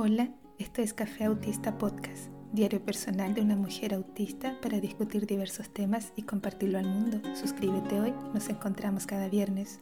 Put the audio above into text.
Hola, esto es Café Autista Podcast, diario personal de una mujer autista para discutir diversos temas y compartirlo al mundo. Suscríbete hoy, nos encontramos cada viernes.